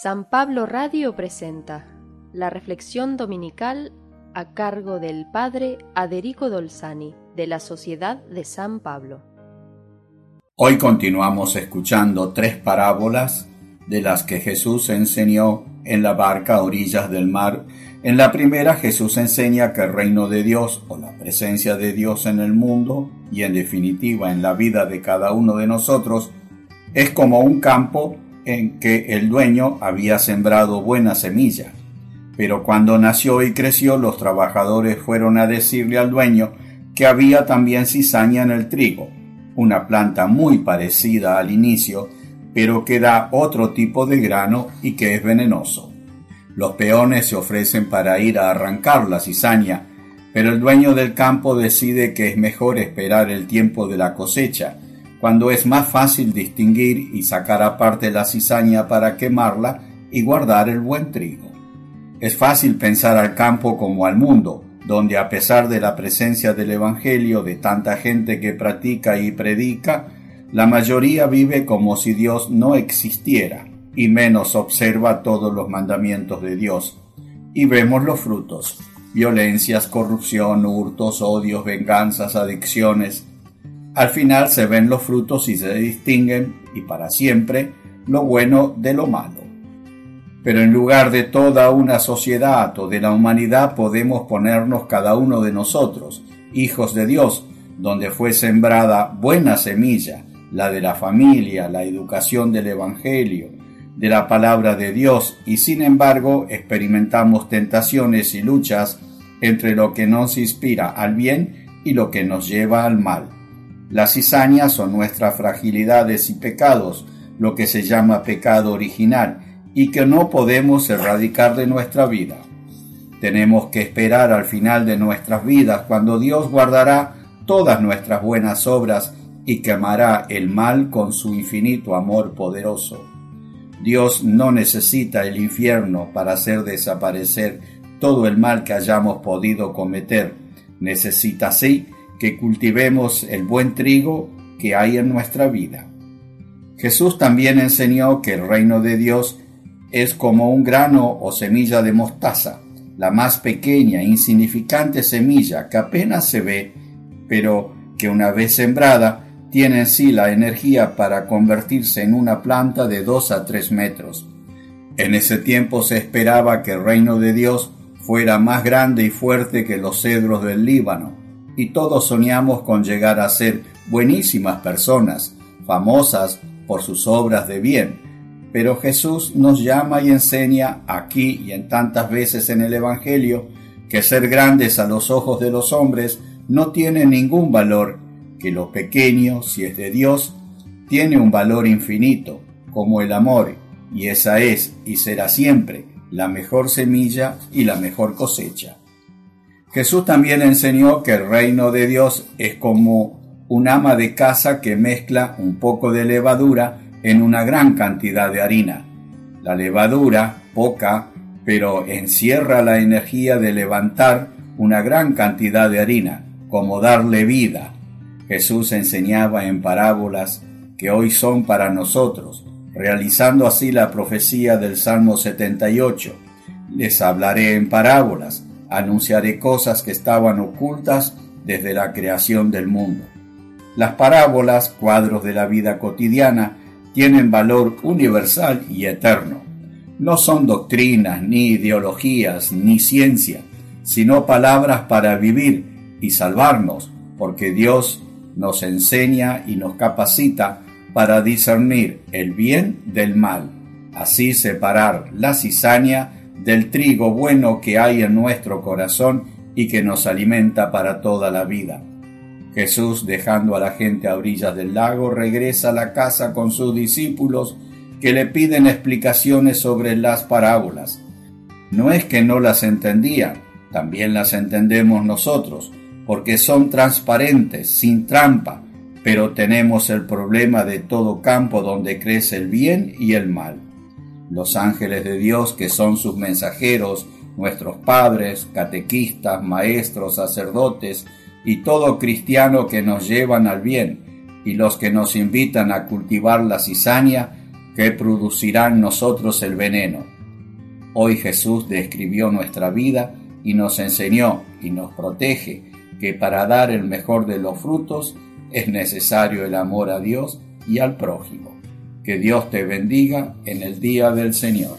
San Pablo Radio presenta la reflexión dominical a cargo del Padre Aderico Dolzani de la Sociedad de San Pablo. Hoy continuamos escuchando tres parábolas de las que Jesús enseñó en la barca a orillas del mar. En la primera Jesús enseña que el reino de Dios o la presencia de Dios en el mundo y en definitiva en la vida de cada uno de nosotros es como un campo en que el dueño había sembrado buena semilla. Pero cuando nació y creció, los trabajadores fueron a decirle al dueño que había también cizaña en el trigo, una planta muy parecida al inicio, pero que da otro tipo de grano y que es venenoso. Los peones se ofrecen para ir a arrancar la cizaña, pero el dueño del campo decide que es mejor esperar el tiempo de la cosecha, cuando es más fácil distinguir y sacar aparte la cizaña para quemarla y guardar el buen trigo. Es fácil pensar al campo como al mundo, donde a pesar de la presencia del Evangelio de tanta gente que practica y predica, la mayoría vive como si Dios no existiera y menos observa todos los mandamientos de Dios. Y vemos los frutos, violencias, corrupción, hurtos, odios, venganzas, adicciones, al final se ven los frutos y se distinguen, y para siempre, lo bueno de lo malo. Pero en lugar de toda una sociedad o de la humanidad podemos ponernos cada uno de nosotros, hijos de Dios, donde fue sembrada buena semilla, la de la familia, la educación del Evangelio, de la palabra de Dios, y sin embargo experimentamos tentaciones y luchas entre lo que nos inspira al bien y lo que nos lleva al mal. Las cizañas son nuestras fragilidades y pecados, lo que se llama pecado original, y que no podemos erradicar de nuestra vida. Tenemos que esperar al final de nuestras vidas, cuando Dios guardará todas nuestras buenas obras y quemará el mal con su infinito amor poderoso. Dios no necesita el infierno para hacer desaparecer todo el mal que hayamos podido cometer. Necesita sí que cultivemos el buen trigo que hay en nuestra vida. Jesús también enseñó que el reino de Dios es como un grano o semilla de mostaza, la más pequeña, insignificante semilla que apenas se ve, pero que una vez sembrada tiene en sí la energía para convertirse en una planta de dos a tres metros. En ese tiempo se esperaba que el reino de Dios fuera más grande y fuerte que los cedros del Líbano, y todos soñamos con llegar a ser buenísimas personas, famosas por sus obras de bien. Pero Jesús nos llama y enseña aquí y en tantas veces en el Evangelio que ser grandes a los ojos de los hombres no tiene ningún valor, que lo pequeño, si es de Dios, tiene un valor infinito, como el amor, y esa es y será siempre la mejor semilla y la mejor cosecha. Jesús también enseñó que el reino de Dios es como un ama de casa que mezcla un poco de levadura en una gran cantidad de harina. La levadura, poca, pero encierra la energía de levantar una gran cantidad de harina, como darle vida. Jesús enseñaba en parábolas que hoy son para nosotros, realizando así la profecía del Salmo 78. Les hablaré en parábolas anunciaré cosas que estaban ocultas desde la creación del mundo. Las parábolas, cuadros de la vida cotidiana, tienen valor universal y eterno. No son doctrinas, ni ideologías, ni ciencia, sino palabras para vivir y salvarnos, porque Dios nos enseña y nos capacita para discernir el bien del mal, así separar la cizaña del trigo bueno que hay en nuestro corazón y que nos alimenta para toda la vida. Jesús, dejando a la gente a orillas del lago, regresa a la casa con sus discípulos que le piden explicaciones sobre las parábolas. No es que no las entendían, también las entendemos nosotros, porque son transparentes, sin trampa, pero tenemos el problema de todo campo donde crece el bien y el mal los ángeles de Dios que son sus mensajeros, nuestros padres, catequistas, maestros, sacerdotes y todo cristiano que nos llevan al bien y los que nos invitan a cultivar la cizaña, que producirá en nosotros el veneno. Hoy Jesús describió nuestra vida y nos enseñó y nos protege que para dar el mejor de los frutos es necesario el amor a Dios y al prójimo. Que Dios te bendiga en el día del Señor.